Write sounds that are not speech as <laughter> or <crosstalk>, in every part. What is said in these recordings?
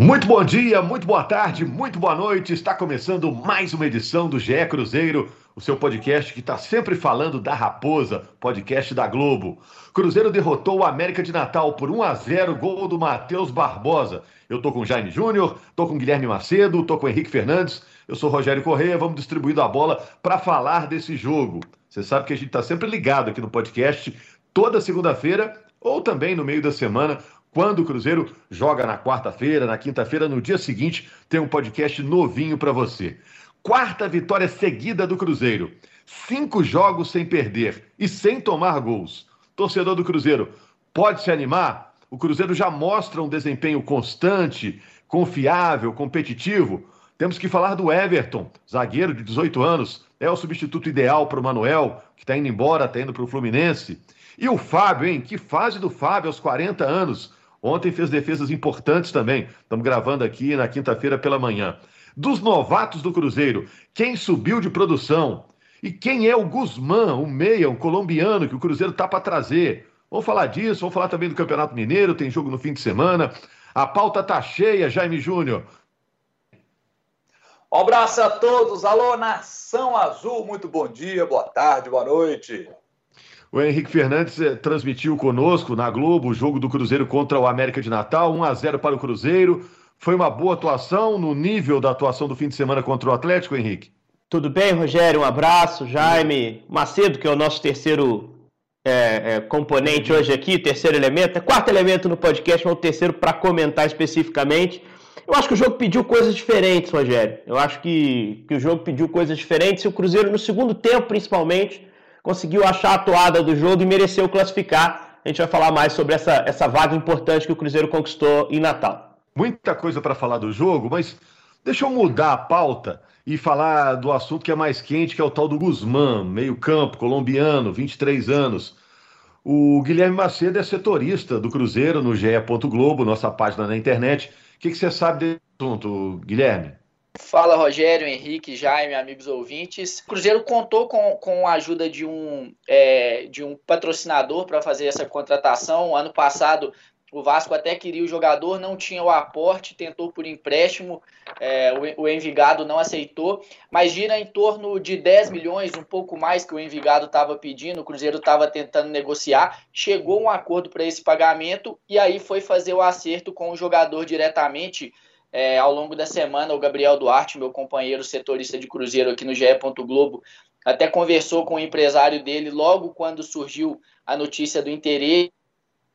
Muito bom dia, muito boa tarde, muito boa noite. Está começando mais uma edição do GE Cruzeiro, o seu podcast que está sempre falando da Raposa, podcast da Globo. Cruzeiro derrotou o América de Natal por 1 a 0, gol do Matheus Barbosa. Eu tô com Jaime Júnior, tô com Guilherme Macedo, tô com Henrique Fernandes, eu sou Rogério Correia, vamos distribuindo a bola para falar desse jogo. Você sabe que a gente está sempre ligado aqui no podcast, toda segunda-feira ou também no meio da semana, quando o Cruzeiro joga na quarta-feira, na quinta-feira, no dia seguinte, tem um podcast novinho para você. Quarta vitória seguida do Cruzeiro. Cinco jogos sem perder e sem tomar gols. Torcedor do Cruzeiro, pode se animar? O Cruzeiro já mostra um desempenho constante, confiável, competitivo. Temos que falar do Everton, zagueiro de 18 anos, é o substituto ideal para o Manuel, que está indo embora, está indo para o Fluminense. E o Fábio, hein? Que fase do Fábio aos 40 anos. Ontem fez defesas importantes também. Estamos gravando aqui na quinta-feira pela manhã. Dos novatos do Cruzeiro, quem subiu de produção? E quem é o Guzmán, o meia, um colombiano que o Cruzeiro está para trazer? Vamos falar disso, vamos falar também do Campeonato Mineiro, tem jogo no fim de semana. A pauta tá cheia, Jaime Júnior. Um abraço a todos. Alô, Nação Azul, muito bom dia, boa tarde, boa noite. O Henrique Fernandes eh, transmitiu conosco na Globo o jogo do Cruzeiro contra o América de Natal, 1 a 0 para o Cruzeiro. Foi uma boa atuação no nível da atuação do fim de semana contra o Atlético, Henrique? Tudo bem, Rogério? Um abraço. Jaime Macedo, que é o nosso terceiro é, é, componente hoje aqui, terceiro elemento, é quarto elemento no podcast, mas o terceiro para comentar especificamente. Eu acho que o jogo pediu coisas diferentes, Rogério. Eu acho que, que o jogo pediu coisas diferentes e o Cruzeiro, no segundo tempo, principalmente, conseguiu achar a toada do jogo e mereceu classificar. A gente vai falar mais sobre essa, essa vaga importante que o Cruzeiro conquistou em Natal. Muita coisa para falar do jogo, mas deixa eu mudar a pauta e falar do assunto que é mais quente, que é o tal do Guzmán, meio-campo, colombiano, 23 anos. O Guilherme Macedo é setorista do Cruzeiro no GE. Globo, nossa página na internet. O que, que você sabe desse assunto, Guilherme? Fala Rogério, Henrique, Jaime, amigos ouvintes. O Cruzeiro contou com, com a ajuda de um, é, de um patrocinador para fazer essa contratação. Ano passado, o Vasco até queria o jogador, não tinha o aporte, tentou por empréstimo, é, o, o Envigado não aceitou, mas gira em torno de 10 milhões, um pouco mais que o Envigado estava pedindo, o Cruzeiro estava tentando negociar, chegou um acordo para esse pagamento e aí foi fazer o acerto com o jogador diretamente é, ao longo da semana, o Gabriel Duarte, meu companheiro setorista de Cruzeiro aqui no GE. Globo, até conversou com o empresário dele logo quando surgiu a notícia do interesse.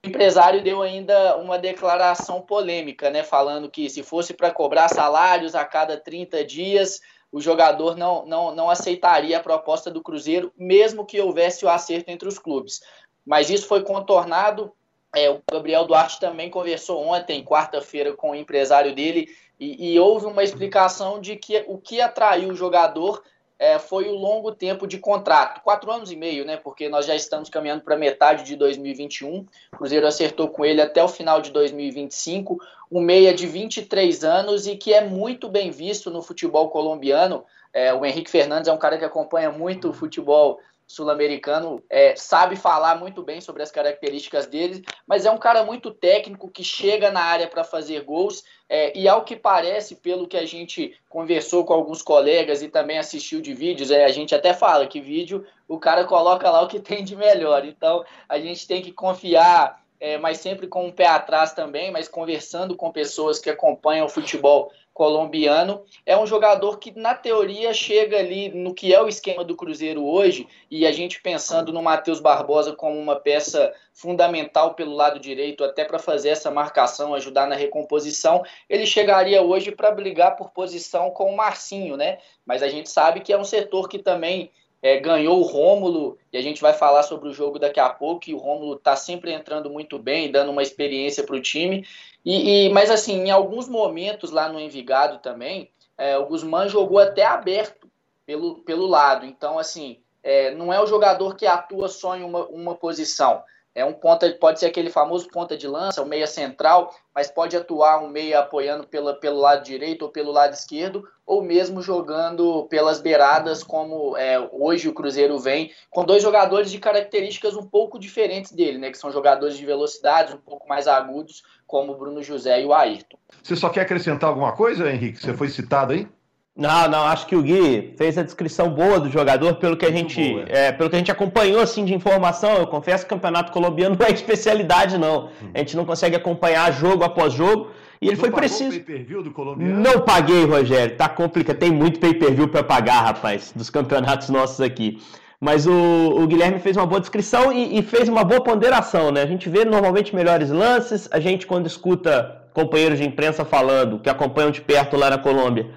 O empresário deu ainda uma declaração polêmica, né, falando que se fosse para cobrar salários a cada 30 dias, o jogador não, não, não aceitaria a proposta do Cruzeiro, mesmo que houvesse o acerto entre os clubes. Mas isso foi contornado é, o Gabriel Duarte também conversou ontem, quarta-feira, com o empresário dele e, e, houve uma explicação de que o que atraiu o jogador é, foi o longo tempo de contrato, quatro anos e meio, né? Porque nós já estamos caminhando para metade de 2021. O Cruzeiro acertou com ele até o final de 2025, um meia de 23 anos e que é muito bem visto no futebol colombiano. É, o Henrique Fernandes é um cara que acompanha muito o futebol sul-americano, é, sabe falar muito bem sobre as características dele, mas é um cara muito técnico que chega na área para fazer gols. É, e ao que parece, pelo que a gente conversou com alguns colegas e também assistiu de vídeos, é, a gente até fala que vídeo o cara coloca lá o que tem de melhor. Então a gente tem que confiar, é, mas sempre com um pé atrás também, mas conversando com pessoas que acompanham o futebol colombiano. É um jogador que, na teoria, chega ali no que é o esquema do Cruzeiro hoje, e a gente pensando no Matheus Barbosa como uma peça fundamental pelo lado direito, até para fazer essa marcação, ajudar na recomposição, ele chegaria hoje para brigar por posição com o Marcinho, né? Mas a gente sabe que é um setor que também é, ganhou o Rômulo, e a gente vai falar sobre o jogo daqui a pouco, e o Rômulo está sempre entrando muito bem, dando uma experiência para o time. E, e, mas assim, em alguns momentos lá no Envigado também, é, o Guzmán jogou até aberto pelo, pelo lado. Então, assim, é, não é o jogador que atua só em uma, uma posição. É um ponta, pode ser aquele famoso ponta de lança, o meia central, mas pode atuar um meia apoiando pela, pelo lado direito ou pelo lado esquerdo, ou mesmo jogando pelas beiradas, como é, hoje o Cruzeiro vem, com dois jogadores de características um pouco diferentes dele, né? Que são jogadores de velocidade, um pouco mais agudos, como o Bruno José e o Ayrton. Você só quer acrescentar alguma coisa, Henrique? Você foi citado aí? Não, não, acho que o Gui fez a descrição boa do jogador pelo que a gente, boa, é. É, pelo que a gente acompanhou assim de informação. Eu confesso que o campeonato colombiano <laughs> não é especialidade não. Hum. A gente não consegue acompanhar jogo após jogo. E ele não foi preciso. pay-per-view do colombiano? Não paguei, Rogério. Tá complicado. Tem muito pay-per-view para pagar, rapaz, dos campeonatos nossos aqui. Mas o, o Guilherme fez uma boa descrição e, e, fez uma boa ponderação, né? A gente vê normalmente melhores lances. A gente quando escuta companheiros de imprensa falando que acompanham de perto lá na Colômbia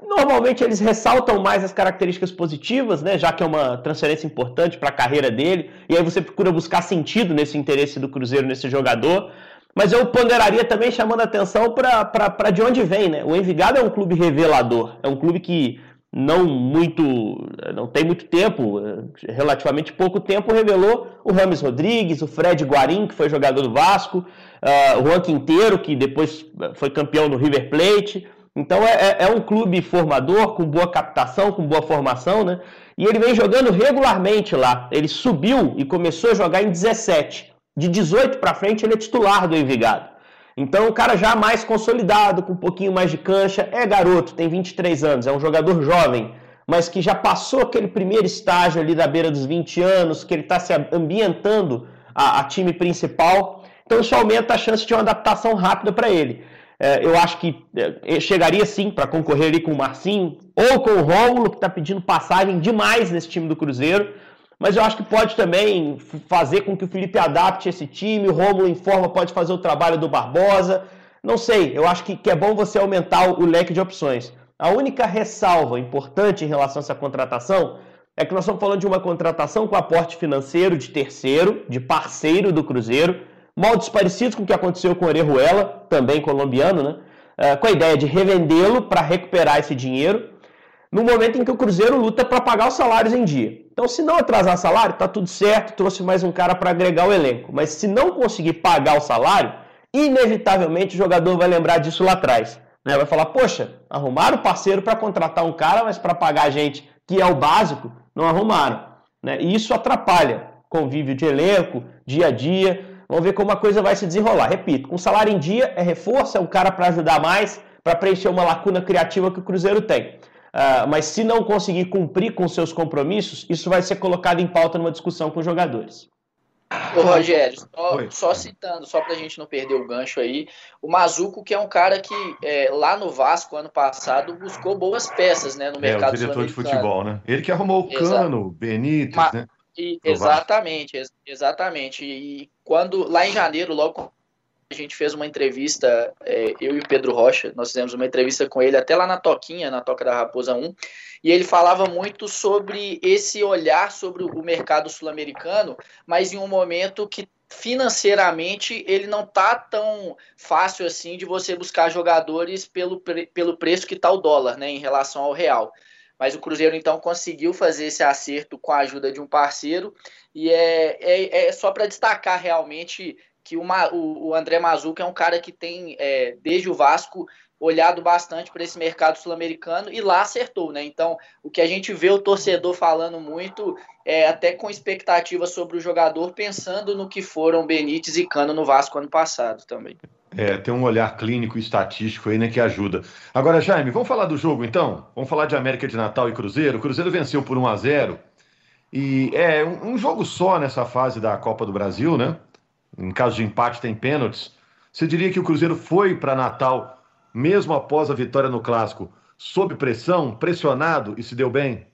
Normalmente eles ressaltam mais as características positivas, né, já que é uma transferência importante para a carreira dele, e aí você procura buscar sentido nesse interesse do Cruzeiro nesse jogador. Mas eu ponderaria também chamando a atenção para de onde vem, né? O Envigado é um clube revelador, é um clube que não muito, não tem muito tempo, relativamente pouco tempo, revelou o Rames Rodrigues, o Fred Guarim, que foi jogador do Vasco, uh, o Juan Quinteiro, que depois foi campeão no River Plate, então é, é, é, um clube formador, com boa captação, com boa formação, né? E ele vem jogando regularmente lá. Ele subiu e começou a jogar em 17. De 18 para frente, ele é titular do Envigado. Então, um cara já mais consolidado, com um pouquinho mais de cancha, é garoto, tem 23 anos, é um jogador jovem, mas que já passou aquele primeiro estágio ali da beira dos 20 anos, que ele está se ambientando a, a time principal. Então, isso aumenta a chance de uma adaptação rápida para ele. É, eu acho que é, chegaria sim para concorrer ali com o Marcinho ou com o Rômulo, que está pedindo passagem demais nesse time do Cruzeiro. Mas eu acho que pode também fazer com que o Felipe adapte esse time. O Rômulo em forma pode fazer o trabalho do Barbosa. Não sei, eu acho que, que é bom você aumentar o, o leque de opções. A única ressalva importante em relação a essa contratação é que nós estamos falando de uma contratação com aporte financeiro de terceiro, de parceiro do Cruzeiro moldes parecidos com o que aconteceu com Orejuela, também colombiano, né? Uh, com a ideia de revendê-lo para recuperar esse dinheiro, no momento em que o Cruzeiro luta para pagar os salários em dia. Então, se não atrasar salário, tá tudo certo, trouxe mais um cara para agregar o elenco. Mas se não conseguir pagar o salário, inevitavelmente o jogador vai lembrar disso lá atrás. Né? Vai falar, poxa, arrumaram parceiro para contratar um cara, mas para pagar a gente, que é o básico, não arrumaram. Né? E isso atrapalha convívio de elenco, dia a dia. Vamos ver como a coisa vai se desenrolar. Repito, com salário em dia é reforço, é um cara para ajudar mais, para preencher uma lacuna criativa que o Cruzeiro tem. Uh, mas se não conseguir cumprir com seus compromissos, isso vai ser colocado em pauta numa discussão com os jogadores. Ô, Rogério, só, só citando, só para a gente não perder o gancho aí, o Mazuco, que é um cara que é, lá no Vasco, ano passado, buscou boas peças né, no mercado É, o diretor de futebol, né? Ele que arrumou o Cano, Benítez, Ma né? E, exatamente, ex exatamente. E quando, lá em janeiro, logo a gente fez uma entrevista, é, eu e o Pedro Rocha, nós fizemos uma entrevista com ele até lá na Toquinha, na Toca da Raposa 1, e ele falava muito sobre esse olhar sobre o mercado sul-americano, mas em um momento que financeiramente ele não tá tão fácil assim de você buscar jogadores pelo, pelo preço que tá o dólar, né, em relação ao real. Mas o Cruzeiro então conseguiu fazer esse acerto com a ajuda de um parceiro e é, é, é só para destacar realmente que o, o, André Mazuca é um cara que tem, é, desde o Vasco, olhado bastante para esse mercado sul-americano e lá acertou, né? Então, o que a gente vê o torcedor falando muito é até com expectativa sobre o jogador, pensando no que foram Benítez e Cano no Vasco ano passado também. É, tem um olhar clínico e estatístico aí, né, que ajuda. Agora, Jaime, vamos falar do jogo então? Vamos falar de América de Natal e Cruzeiro. O Cruzeiro venceu por 1 a 0 e é um, um jogo só nessa fase da Copa do Brasil, né? Em caso de empate tem pênaltis. Você diria que o Cruzeiro foi para Natal, mesmo após a vitória no Clássico, sob pressão, pressionado e se deu bem?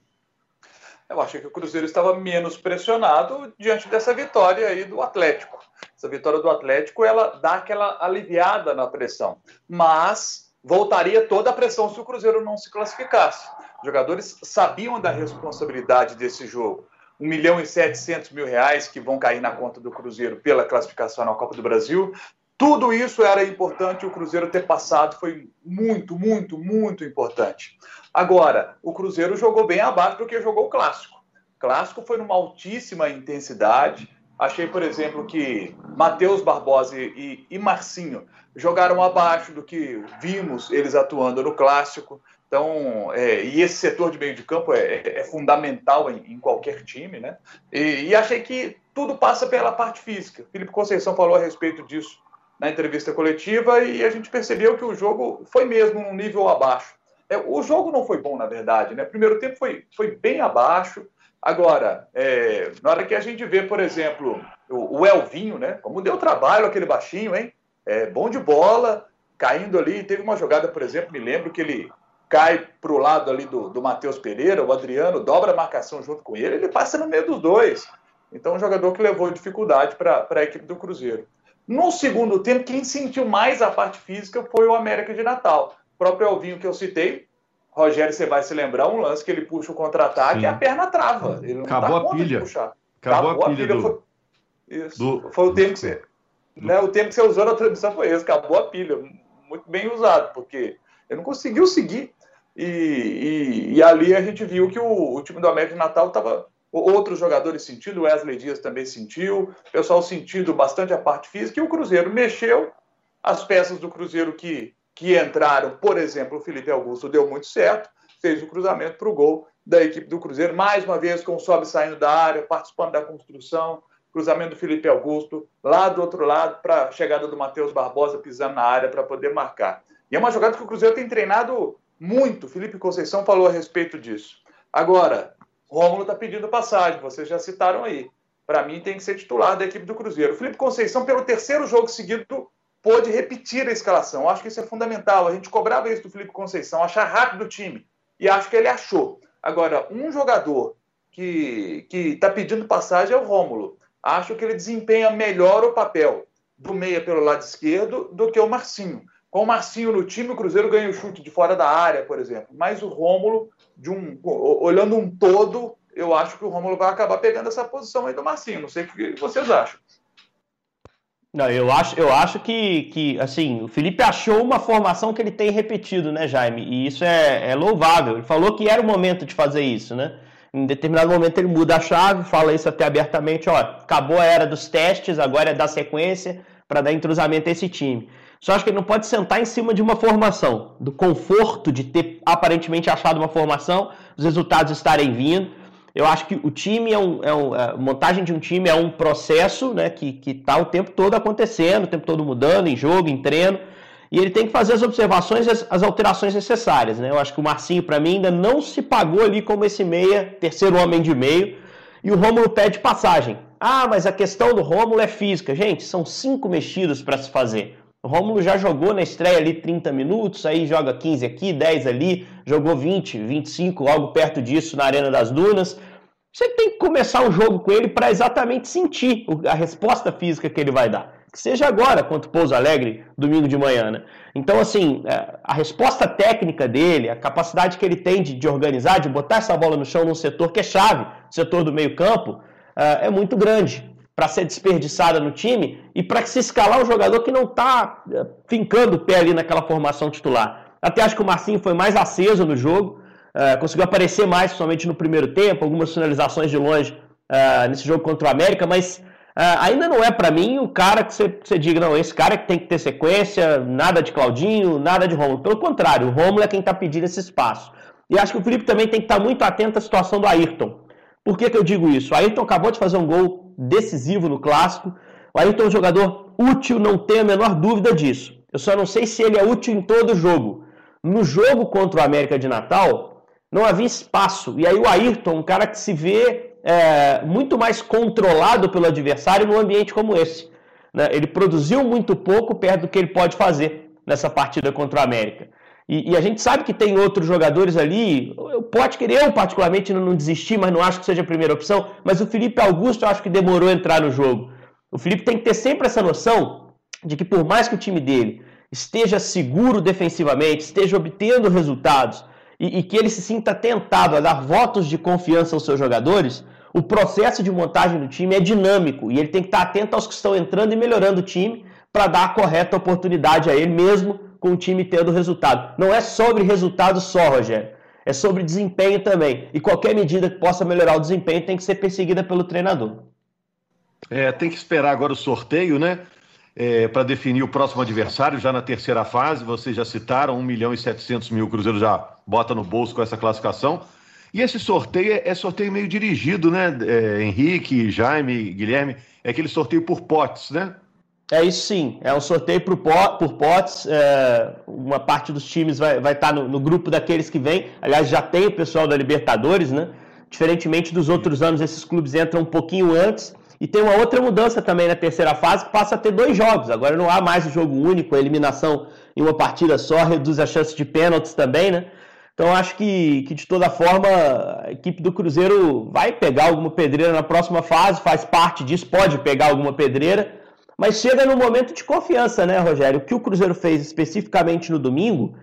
Eu achei que o Cruzeiro estava menos pressionado diante dessa vitória aí do Atlético. Essa vitória do Atlético, ela dá aquela aliviada na pressão, mas voltaria toda a pressão se o Cruzeiro não se classificasse. Os jogadores sabiam da responsabilidade desse jogo. 1 milhão e 700 mil reais que vão cair na conta do Cruzeiro pela classificação na Copa do Brasil. Tudo isso era importante, o Cruzeiro ter passado foi muito, muito, muito importante. Agora, o Cruzeiro jogou bem abaixo do que jogou o Clássico. O Clássico foi numa altíssima intensidade, Achei, por exemplo, que Matheus Barbosa e, e Marcinho jogaram abaixo do que vimos eles atuando no clássico. Então, é, e esse setor de meio de campo é, é fundamental em, em, qualquer time, né? E, e, achei que tudo passa pela parte física. Felipe Conceição falou a respeito disso na entrevista coletiva e a gente percebeu que o jogo foi mesmo num nível abaixo. É, o jogo não foi bom, na verdade, né? Primeiro tempo foi, foi bem abaixo. Agora, é, na hora que a gente vê, por exemplo, o, o Elvinho, né? Como deu trabalho aquele baixinho, hein? É, bom de bola, caindo ali. Teve uma jogada, por exemplo, me lembro que ele cai para o lado ali do, do Matheus Pereira, o Adriano dobra a marcação junto com ele, ele passa no meio dos dois. Então, um jogador que levou dificuldade para a equipe do Cruzeiro. No segundo tempo, quem sentiu mais a parte física foi o América de Natal. O próprio Elvinho que eu citei, Rogério, você vai se lembrar, um lance que ele puxa o contra-ataque e a perna trava. Ele não Acabou a pilha. Acabou, Acabou, a pilha. pilha do... foi... Isso. Do... Foi o tempo que você... Do... Né, o tempo que você usou na transmissão foi esse. Acabou a pilha. Muito bem usado, porque ele não conseguiu seguir. E, e, e, ali a gente viu que o, o time do América de Natal estava. Outros jogadores sentindo, o Wesley Dias também sentiu, o pessoal sentindo bastante a parte física, e o Cruzeiro mexeu. As peças do Cruzeiro que, que entraram, por exemplo, o Felipe Augusto deu muito certo, fez o cruzamento para o gol da equipe do Cruzeiro, mais uma vez com o Sobe saindo da área, participando da construção, cruzamento do Felipe Augusto, lá do outro lado, para a chegada do Matheus Barbosa pisando na área para poder marcar. E é uma jogada que o Cruzeiro tem treinado muito. Felipe Conceição falou a respeito disso. Agora, Rômulo está pedindo passagem, vocês já citaram aí. Para mim, tem que ser titular da equipe do Cruzeiro. Felipe Conceição, pelo terceiro jogo seguido, pôde repetir a escalação. Acho que isso é fundamental. A gente cobrava isso do Felipe Conceição, achar rápido o time. E acho que ele achou. Agora, um jogador que está pedindo passagem é o Rômulo. Acho que ele desempenha melhor o papel do meia pelo lado esquerdo do que o Marcinho. Com o Marcinho no time, o Cruzeiro ganha o chute de fora da área, por exemplo. Mas o Rômulo, de um, olhando um todo, eu acho que o Rômulo vai acabar pegando essa posição aí do Marcinho. Não sei o que vocês acham. Não, eu acho, eu acho que, que, assim, o Felipe achou uma formação que ele tem repetido, né, Jaime? E isso é, é louvável. Ele falou que era o momento de fazer isso, né? Em determinado momento ele muda a chave, fala isso até abertamente, ó, acabou a era dos testes, agora é dar sequência para dar entrosamento a esse time. Só acho que ele não pode sentar em cima de uma formação, do conforto de ter aparentemente achado uma formação, os resultados estarem vindo. Eu acho que o time é um, é um a montagem de um time é um processo, né, que está o tempo todo acontecendo, o tempo todo mudando em jogo, em treino, e ele tem que fazer as observações, as, as alterações necessárias, né? Eu acho que o Marcinho para mim ainda não se pagou ali como esse meia, terceiro homem de meio, e o Rômulo pede passagem. Ah, mas a questão do Rômulo é física. Gente, são cinco mexidas para se fazer. O Rômulo já jogou na estreia ali 30 minutos, aí joga 15 aqui, 10 ali, jogou 20, 25, algo perto disso na Arena das Dunas. Você tem que começar o jogo com ele para exatamente sentir a resposta física que ele vai dar. Que seja agora contra o Pouso Alegre, domingo de manhã, né? Então, assim, é, a resposta técnica dele, a capacidade que ele tem de, de organizar, de botar essa bola no chão num setor que é chave, setor do meio campo, é, é muito grande para ser desperdiçada no time e para se escalar um jogador que não está eh, fincando o pé ali naquela formação titular. Até acho que o Marcinho foi mais aceso no jogo, uh, conseguiu aparecer mais, principalmente no primeiro tempo, algumas finalizações de longe uh, nesse jogo contra o América, mas uh, ainda não é para mim o cara que você, você diga, não, esse cara que tem que ter sequência, nada de Claudinho, nada de Romulo. Pelo contrário, o Romulo é quem está pedindo esse espaço. E acho que o Felipe também tem que estar tá muito atento à situação do Ayrton. Por que, que eu digo isso? O Ayrton acabou de fazer um gol decisivo no clássico. O Ayrton é um jogador útil, não tenho a menor dúvida disso. Eu só não sei se ele é útil em todo jogo. No jogo contra o América de Natal, não havia espaço. E aí o Ayrton, um cara que se vê é, muito mais controlado pelo adversário num ambiente como esse. Né? Ele produziu muito pouco perto do que ele pode fazer nessa partida contra o América. E, e, a gente sabe que tem outros jogadores ali. O Potker, eu particularmente não desisti, mas não acho que seja a primeira opção. Mas o Felipe Augusto eu acho que demorou a entrar no jogo. O Felipe tem que ter sempre essa noção de que por mais que o time dele esteja seguro defensivamente, esteja obtendo resultados e, e que ele se sinta tentado a dar votos de confiança aos seus jogadores, o processo de montagem do time é dinâmico e ele tem que estar atento aos que estão entrando e melhorando o time para dar a correta oportunidade a ele mesmo com o time tendo resultado. Não é sobre resultado só, Rogério. É sobre desempenho também. E qualquer medida que possa melhorar o desempenho tem que ser perseguida pelo treinador. É, tem que esperar agora o sorteio, né? É, para definir o próximo adversário, já na terceira fase, vocês já citaram, 1 milhão e 700 mil, o Cruzeiro já bota no bolso com essa classificação. E esse sorteio é, é sorteio meio dirigido, né? É, Henrique, Jaime, Guilherme, é aquele sorteio por potes, né? É isso sim, é um sorteio por, por potes. É, uma parte dos times vai, vai estar tá no, no, grupo daqueles que vêm. Aliás, já tem o pessoal da Libertadores, né? Diferentemente dos outros anos, esses clubes entram um pouquinho antes. E tem uma outra mudança também na terceira fase, que passa a ter dois jogos. Agora não há mais o jogo único, a eliminação em uma partida só reduz a chance de pênaltis também, né? Então acho que, que de toda forma a equipe do Cruzeiro vai pegar alguma pedreira na próxima fase, faz parte disso, pode pegar alguma pedreira, mas chega num momento de confiança, né, Rogério? O que o Cruzeiro fez especificamente no domingo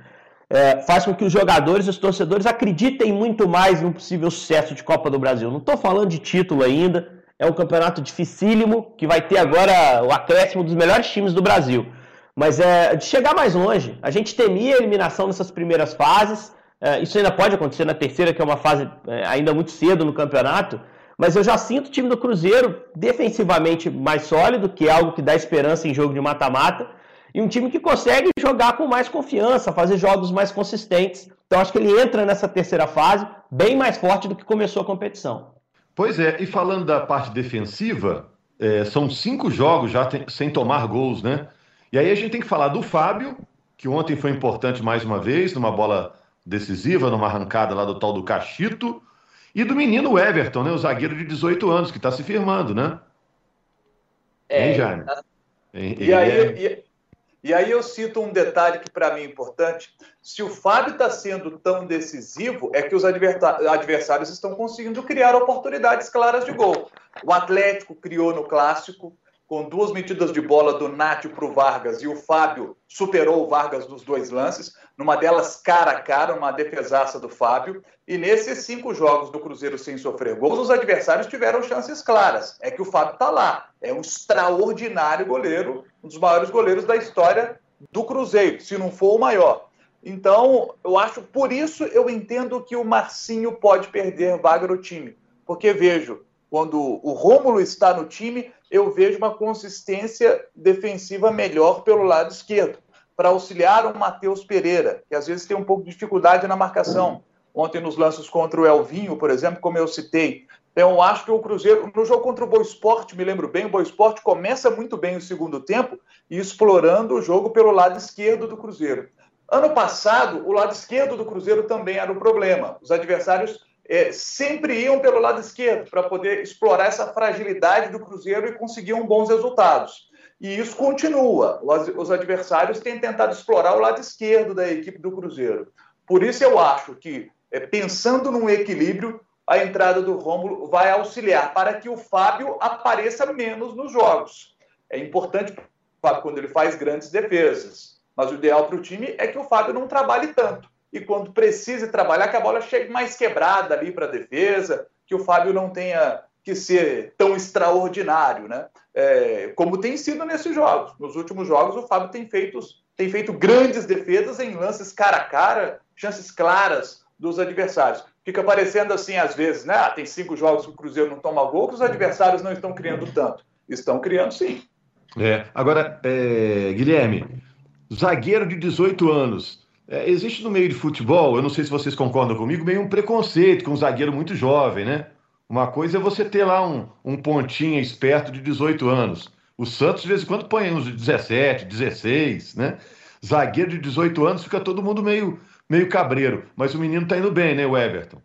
é, faz com que os jogadores os torcedores acreditem muito mais no possível sucesso de Copa do Brasil. Não estou falando de título ainda, é um campeonato dificílimo que vai ter agora o acréscimo dos melhores times do Brasil. Mas é de chegar mais longe. A gente temia a eliminação nessas primeiras fases. É, isso ainda pode acontecer na terceira, que é uma fase é, ainda muito cedo no campeonato. Mas eu já sinto o time do Cruzeiro defensivamente mais sólido, que é algo que dá esperança em jogo de mata-mata. E um time que consegue jogar com mais confiança, fazer jogos mais consistentes. Então acho que ele entra nessa terceira fase bem mais forte do que começou a competição. Pois é, e falando da parte defensiva, é, são cinco jogos já tem, sem tomar gols, né? E aí a gente tem que falar do Fábio, que ontem foi importante mais uma vez, numa bola decisiva, numa arrancada lá do tal do Cachito, e do menino Everton, né, o zagueiro de 18 anos, que está se firmando, né? É, hein, Jaime? Tá... E, aí, é... e, e, aí eu cito um detalhe que para mim é importante. Se o Fábio está sendo tão decisivo, é que os adversários estão conseguindo criar oportunidades claras de gol. O Atlético criou no Clássico, com duas medidas de bola do Nátio para o Vargas e o Fábio superou o Vargas nos dois lances, numa delas cara a cara, uma defesaça do Fábio. E nesses cinco jogos do Cruzeiro sem sofrer gols, os adversários tiveram chances claras. É que o Fábio está lá, é um extraordinário goleiro, um dos maiores goleiros da história do Cruzeiro, se não for o maior. Então, eu acho, por isso eu entendo que o Marcinho pode perder vaga no time, porque vejo, quando o Rômulo está no time, eu vejo uma consistência defensiva melhor pelo lado esquerdo, para auxiliar o Matheus Pereira, que às vezes tem um pouco de dificuldade na marcação. Ontem nos lances contra o Elvinho, por exemplo, como eu citei. Então, eu acho que o Cruzeiro, no jogo contra o Boa Esporte, me lembro bem, o Boa Esporte começa muito bem o segundo tempo explorando o jogo pelo lado esquerdo do Cruzeiro. Ano passado, o lado esquerdo do Cruzeiro também era o problema. Os adversários é, sempre iam pelo lado esquerdo para poder explorar essa fragilidade do Cruzeiro e conseguiam bons resultados. E isso continua. Os, os adversários têm tentado explorar o lado esquerdo da equipe do Cruzeiro. Por isso eu acho que, é, pensando num equilíbrio, a entrada do Rômulo vai auxiliar para que o Fábio apareça menos nos jogos. É importante Fábio quando ele faz grandes defesas. Mas o ideal para o time é que o Fábio não trabalhe tanto e quando precise trabalhar, que a bola chegue mais quebrada ali para a defesa, que o Fábio não tenha que ser tão extraordinário, né? É, como tem sido nesses jogos. Nos últimos jogos, o Fábio tem feito, tem feito grandes defesas em lances cara a cara, chances claras dos adversários. Fica parecendo assim, às vezes, né? Ah, tem cinco jogos que o Cruzeiro não toma gol, que os adversários não estão criando tanto. Estão criando sim. É, agora, é, Guilherme, zagueiro de 18 anos, é, existe no meio de futebol, eu não sei se vocês concordam comigo, meio um preconceito com um zagueiro muito jovem, né? Uma coisa é você ter lá um, um pontinha esperto de 18 anos. O Santos, de vez em quando, põe uns de 17, 16, né? Zagueiro de 18 anos, fica todo mundo meio, meio cabreiro. Mas o menino tá indo bem, né, o Everton?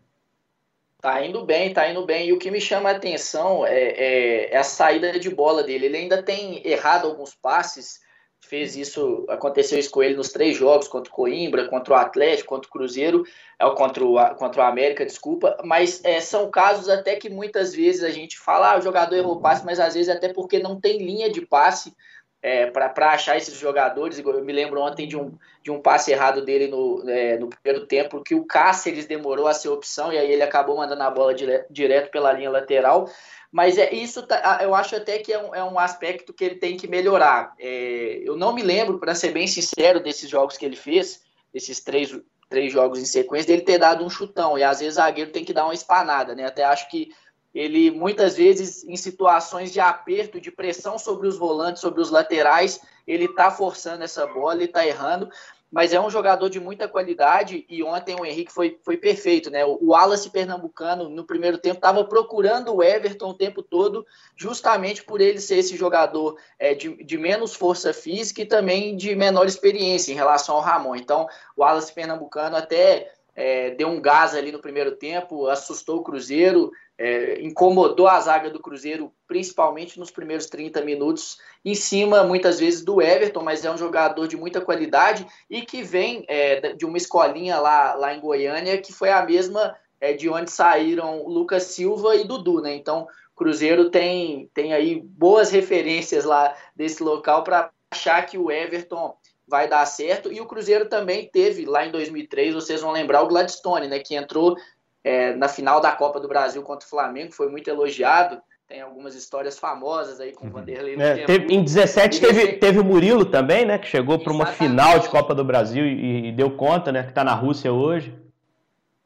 Tá indo bem, tá indo bem. E o que me chama a atenção é, é, é a saída de bola dele. Ele ainda tem errado alguns passes fez isso, aconteceu isso com ele nos três jogos, contra o Coimbra, contra o Atlético, contra o Cruzeiro, é, contra o, contra o América, desculpa, mas é, são casos até que muitas vezes a gente fala, ah, o jogador errou passe, mas às vezes até porque não tem linha de passe é, para achar esses jogadores. Eu me lembro ontem de um, de um passe errado dele no, é, no primeiro tempo, que o Cáceres demorou a ser opção e aí ele acabou mandando a bola dire, direto pela linha lateral. Mas é isso, tá, eu acho até que é um, é um aspecto que ele tem que melhorar. É, eu não me lembro, para ser bem sincero, desses jogos que ele fez, esses três, três jogos em sequência, dele ter dado um chutão. E às vezes zagueiro tem que dar uma espanada, né? Até acho que ele muitas vezes em situações de aperto, de pressão sobre os volantes, sobre os laterais, ele está forçando essa bola, ele está errando mas é um jogador de muita qualidade e ontem o Henrique foi, foi perfeito, né? O Wallace Pernambucano no primeiro tempo estava procurando o Everton o tempo todo, justamente por ele ser esse jogador é, de, de menos força física e também de menor experiência em relação ao Ramon. Então, o Wallace Pernambucano até é, deu um gás ali no primeiro tempo, assustou o Cruzeiro, é, incomodou a zaga do Cruzeiro, principalmente nos primeiros 30 minutos, em cima, muitas vezes, do Everton, mas é um jogador de muita qualidade e que vem é, de uma escolinha lá, lá em Goiânia, que foi a mesma é, de onde saíram Lucas Silva e Dudu, né? Então, Cruzeiro tem, tem aí boas referências lá desse local para achar que o Everton vai dar certo. E o Cruzeiro também teve lá em 2003, vocês vão lembrar o Gladstone, né, que entrou é, na final da Copa do Brasil contra o Flamengo, foi muito elogiado. Tem algumas histórias famosas aí com o Vanderlei. É, teve, em 17 teve, teve o Murilo também, né? Que chegou para uma final de Copa do Brasil e, e, deu conta, né? Que está na Rússia hoje.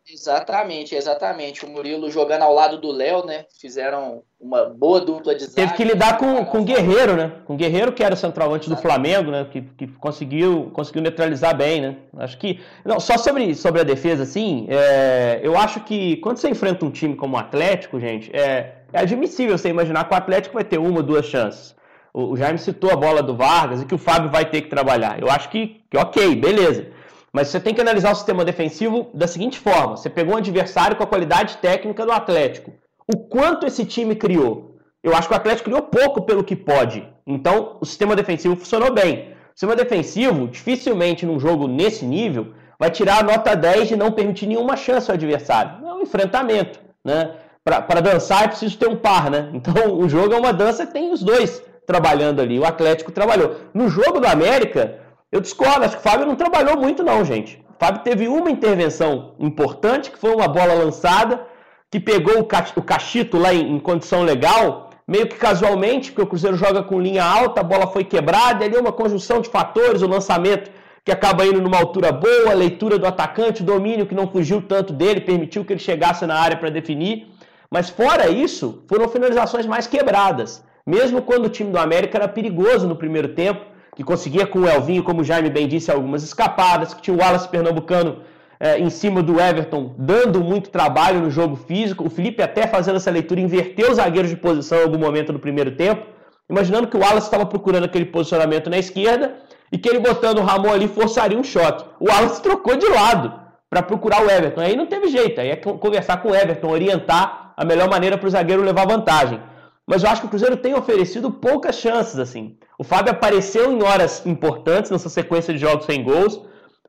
Exatamente, exatamente. O Murilo jogando ao lado do Léo, né? Fizeram uma boa dupla de zaga. Teve que lidar com, com o Guerreiro, né? Com o Guerreiro, que era o centroavante do Flamengo, né? Que, que conseguiu, conseguiu neutralizar bem, né? Acho que. Não, só sobre, sobre a defesa, assim, é, eu acho que quando você enfrenta um time como o Atlético, gente, é, é admissível você imaginar que o Atlético vai ter uma ou duas chances. O, o Jaime citou a bola do Vargas e que o Fábio vai ter que trabalhar. Eu acho que, que ok, beleza. Mas você tem que analisar o sistema defensivo da seguinte forma: você pegou um adversário com a qualidade técnica do Atlético. O quanto esse time criou? Eu acho que o Atlético criou pouco pelo que pode. Então, o sistema defensivo funcionou bem. O sistema defensivo, dificilmente num jogo nesse nível, vai tirar a nota 10 de não permitir nenhuma chance ao adversário. É um enfrentamento. Né? Para dançar é preciso ter um par. Né? <laughs> Então, o jogo é uma dança que tem os dois trabalhando ali. O Atlético trabalhou. No jogo do América, eu discordo, acho que o Fábio não trabalhou muito, não, gente. O Fábio teve uma intervenção importante, que foi uma bola lançada, que pegou o cachito lá em, condição legal, meio que casualmente, porque o Cruzeiro joga com linha alta, a bola foi quebrada, e ali é uma conjunção de fatores, o lançamento que acaba indo numa altura boa, a leitura do atacante, o domínio que não fugiu tanto dele, permitiu que ele chegasse na área para definir. Mas fora isso, foram finalizações mais quebradas. Mesmo quando o time do América era perigoso no primeiro tempo, que conseguia com o Elvinho, como o Jaime bem disse, algumas escapadas, que tinha o Wallace Pernambucano é, em cima do Everton, dando muito trabalho no jogo físico. O Felipe até fazendo essa leitura, inverteu os zagueiros de posição em algum momento do primeiro tempo, imaginando que o Wallace estava procurando aquele posicionamento na esquerda e que ele botando o Ramon ali forçaria um choque. O Wallace trocou de lado para procurar o Everton. Aí não teve jeito, aí é conversar com o Everton, orientar a melhor maneira para o zagueiro levar vantagem. Mas eu acho que o Cruzeiro tem oferecido poucas chances, assim. O Fábio apareceu em horas importantes nessa sequência de jogos sem gols.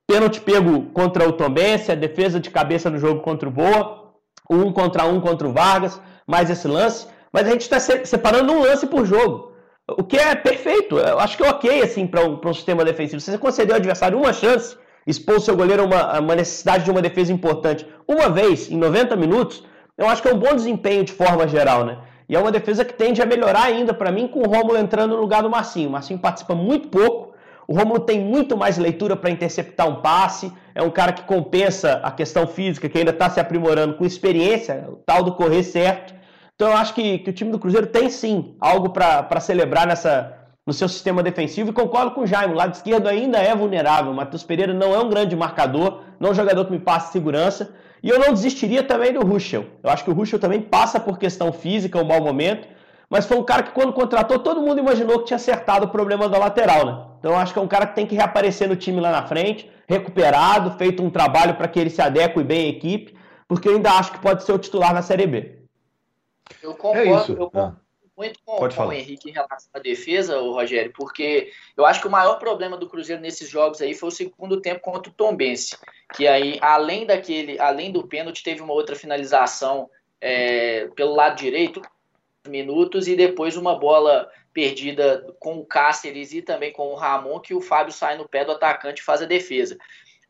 Pênalti pego contra o Tombense, a defesa de cabeça no jogo contra o Boa, um contra um contra o Vargas, mais esse lance. Mas a gente está separando um lance por jogo. O que é perfeito. Eu acho que é ok, assim, para um, um sistema defensivo. Se você conceder ao adversário uma chance, expor o seu goleiro a uma, uma necessidade de uma defesa importante uma vez em 90 minutos, eu acho que é um bom desempenho de forma geral, né? E é uma defesa que tende a melhorar ainda para mim com o Rômulo entrando no lugar do Marcinho. O Marcinho participa muito pouco. O Rômulo tem muito mais leitura para interceptar um passe. É um cara que compensa a questão física, que ainda está se aprimorando com experiência, o tal do correr certo. Então eu acho que, que o time do Cruzeiro tem sim algo para celebrar nessa, no seu sistema defensivo e concordo com o Jaime, o lado esquerdo ainda é vulnerável. O Matheus Pereira não é um grande marcador, não é um jogador que me passe segurança. E eu não desistiria também do Ruschel. Eu acho que o Ruschel também passa por questão física, um mau momento, mas foi um cara que quando contratou, todo mundo imaginou que tinha acertado o problema da lateral, né? Então eu acho que é um cara que tem que reaparecer no time lá na frente, recuperado, feito um trabalho para que ele se adeque bem à equipe, porque eu ainda acho que pode ser o titular na Série B. Eu concordo, é isso. eu. Ah muito com, com o Henrique em relação à defesa, o Rogério, porque eu acho que o maior problema do Cruzeiro nesses jogos aí foi o segundo tempo contra o Tombense, que aí, além daquele, além do pênalti, teve uma outra finalização é, pelo lado direito, minutos, e depois uma bola perdida com o Cáceres e também com o Ramon, que o Fábio sai no pé do atacante e faz a defesa.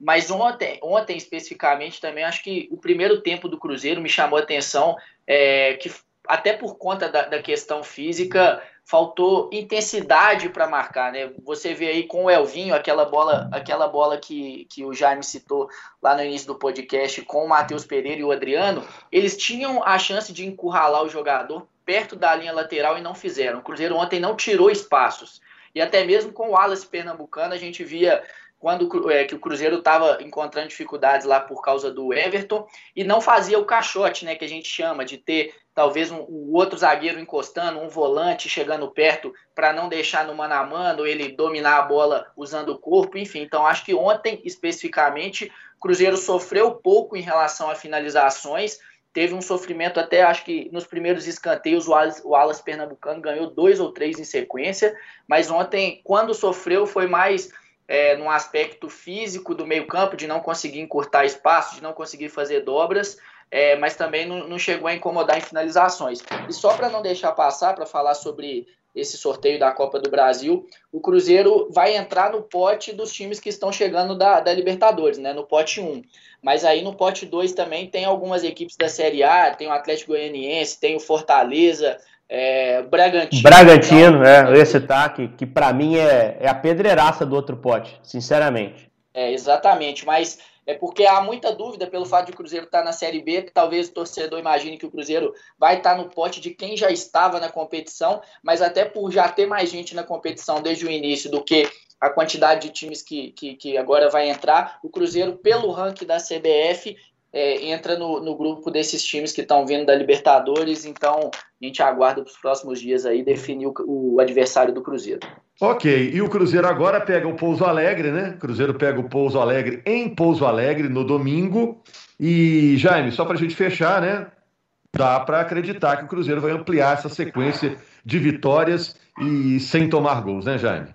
Mas ontem, ontem especificamente, também acho que o primeiro tempo do Cruzeiro me chamou a atenção, é, que até por conta da, da, questão física, faltou intensidade para marcar, né? Você vê aí com o Elvinho, aquela bola, aquela bola que, que o Jaime citou lá no início do podcast com o Matheus Pereira e o Adriano, eles tinham a chance de encurralar o jogador perto da linha lateral e não fizeram. O Cruzeiro ontem não tirou espaços. E até mesmo com o Wallace Pernambucano, a gente via quando é, que o Cruzeiro estava encontrando dificuldades lá por causa do Everton e não fazia o caixote, né, que a gente chama de ter talvez um, um outro zagueiro encostando, um volante chegando perto para não deixar no mano a mano, ele dominar a bola usando o corpo, enfim. Então acho que ontem especificamente o Cruzeiro sofreu pouco em relação a finalizações, teve um sofrimento até, acho que nos primeiros escanteios o Wallace, o Wallace Pernambucano ganhou dois ou três em sequência, mas ontem, quando sofreu, foi mais é, num aspecto físico do meio campo, de não conseguir encurtar espaço, de não conseguir fazer dobras, é, mas também não, não, chegou a incomodar em finalizações. E só para não deixar passar, para falar sobre esse sorteio da Copa do Brasil, o Cruzeiro vai entrar no pote dos times que estão chegando da, da Libertadores, né, no pote 1. Mas aí no pote 2 também tem algumas equipes da Série A, tem o Atlético Goianiense, tem o Fortaleza, é, Bragantino. Bragantino, é, eu ia citar que, que para mim é, é a pedreiraça do outro pote, sinceramente. É, exatamente, mas é porque há muita dúvida pelo fato de o Cruzeiro estar tá na Série B, que talvez o torcedor imagine que o Cruzeiro vai estar tá no pote de quem já estava na competição, mas até por já ter mais gente na competição desde o início do que a quantidade de times que, que, que agora vai entrar, o Cruzeiro, pelo ranking da CBF, é, entra no, no, grupo desses times que estão vindo da Libertadores, então a gente aguarda para os próximos dias aí definir o, o, adversário do Cruzeiro. Ok, e o Cruzeiro agora pega o Pouso Alegre, né? Cruzeiro pega o Pouso Alegre em Pouso Alegre no domingo. E, Jaime, só para a gente fechar, né? Dá para acreditar que o Cruzeiro vai ampliar essa sequência de vitórias e sem tomar gols, né, Jaime?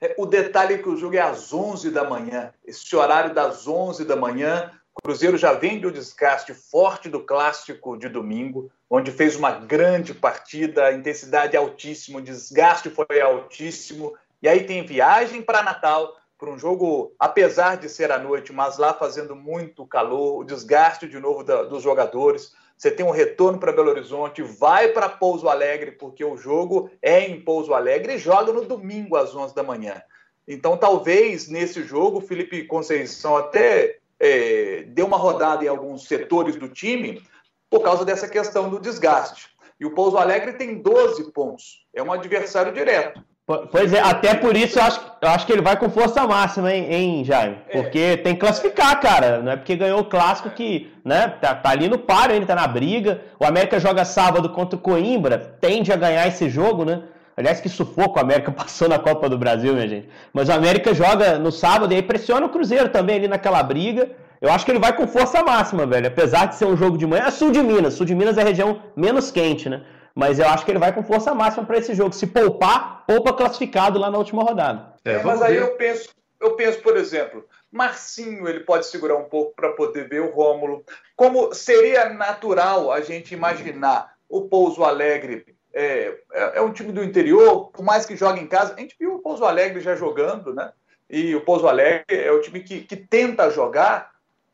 É, o detalhe é que o jogo é às 11 da manhã. Esse horário das 11 da manhã o Cruzeiro já vem do desgaste forte do clássico de domingo, onde fez uma grande partida, intensidade altíssima, o desgaste foi altíssimo. E aí tem viagem para Natal, para um jogo, apesar de ser à noite, mas lá fazendo muito calor, o desgaste de novo da, dos jogadores. Você tem um retorno para Belo Horizonte, vai para Pouso Alegre, porque o jogo é em Pouso Alegre e joga no domingo às 11 da manhã. Então, talvez nesse jogo, Felipe Conceição até é, deu uma rodada em alguns setores do time por causa dessa questão do desgaste. E o Pouso Alegre tem 12 pontos. É um adversário direto. Pois é, até por isso eu acho, eu acho que ele vai com força máxima, hein, hein Jaime? É. Porque é. tem que classificar, cara. Não é porque ganhou o clássico que, né, tá, tá ali no páreo, ele tá na briga. O América joga sábado contra o Coimbra, tende a ganhar esse jogo, né? Aliás, que sufoco o América <laughs> passou na Copa do Brasil, minha gente. Mas o América joga no sábado e aí pressiona o Cruzeiro também ali naquela briga. Eu acho que ele vai com força máxima, velho. Apesar de ser um jogo de manhã, é sul de Minas. Sul de Minas é a região menos quente, né? Mas eu acho que ele vai com força máxima para esse jogo. Se poupar, poupa classificado lá na última rodada. É, é mas aí eu penso, eu penso, por exemplo, Marcinho ele pode segurar um pouco para poder ver o Rômulo. Como seria natural a gente imaginar o Pouso Alegre é, é, é, um time do interior, por mais que jogue em casa. A gente viu o Pouso Alegre já jogando, né? E o Pouso Alegre é o time que, que tenta jogar,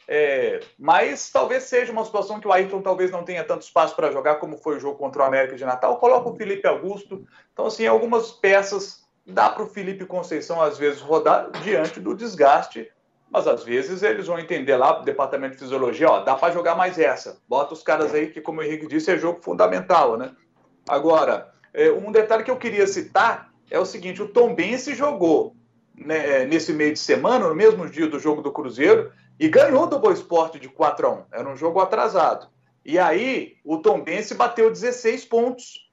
é, mas talvez seja uma situação que o Ayrton talvez não tenha tanto espaço para jogar, como foi o jogo contra o América de Natal. Coloca o Felipe Augusto. Então, assim, algumas peças dá para o Felipe Conceição, às vezes, rodar diante do desgaste, mas às vezes eles vão entender lá, departamento de fisiologia, ó, dá para jogar mais essa. Bota os caras aí que, como o Henrique disse, é jogo fundamental, né? Agora, é, um detalhe que eu queria citar é o seguinte: o Tom Bense jogou né, nesse meio de semana, no mesmo dia do jogo do Cruzeiro, e ganhou do Boa Esporte de 4 a 1 Era um jogo atrasado. E aí, o Tom Bense bateu 16 pontos.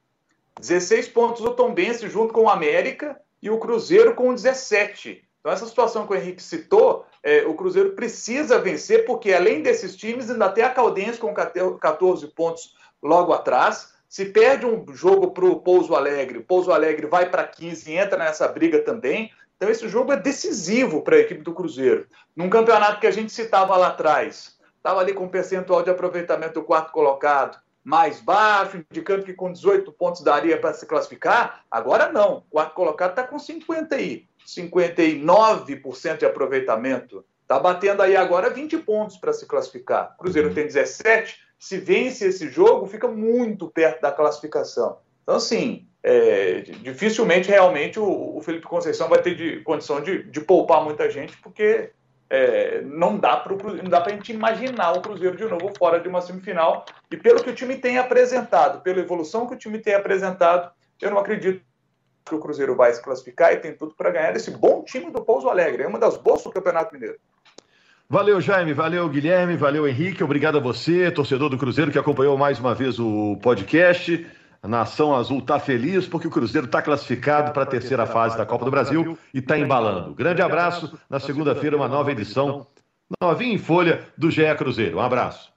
16 pontos o Tom Bense junto com o América e o Cruzeiro com 17. Então, essa situação que o Henrique citou, é, o Cruzeiro precisa vencer, porque além desses times, ainda tem a Caldense com 14 pontos logo atrás. Se perde um jogo para o Pouso Alegre, o Pouso Alegre vai para 15 e entra nessa briga também. Então, esse jogo é decisivo para a equipe do Cruzeiro. Num campeonato que a gente citava lá atrás, estava ali com um percentual de aproveitamento do quarto colocado mais baixo, indicando que com 18 pontos daria para se classificar. Agora não. O quarto colocado está com 50 e 59% de aproveitamento. Está batendo aí agora 20 pontos para se classificar. O Cruzeiro tem 17, se vence esse jogo, fica muito perto da classificação. Então, assim, é, dificilmente realmente o, o, Felipe Conceição vai ter de, condição de, de poupar muita gente, porque é, não dá para a gente imaginar o Cruzeiro de novo fora de uma semifinal. E pelo que o time tem apresentado, pela evolução que o time tem apresentado, eu não acredito que o Cruzeiro vai se classificar e tem tudo para ganhar esse bom time do Pouso Alegre. É uma das boas do Campeonato Mineiro. Valeu, Jaime, valeu, Guilherme, valeu, Henrique. Obrigado a você, torcedor do Cruzeiro, que acompanhou mais uma vez o podcast. A Nação Azul está feliz porque o Cruzeiro está classificado para a terceira fase da Copa do Brasil e está embalando. Grande abraço. Na segunda-feira, uma nova edição, novinha em folha, do GE Cruzeiro. Um abraço.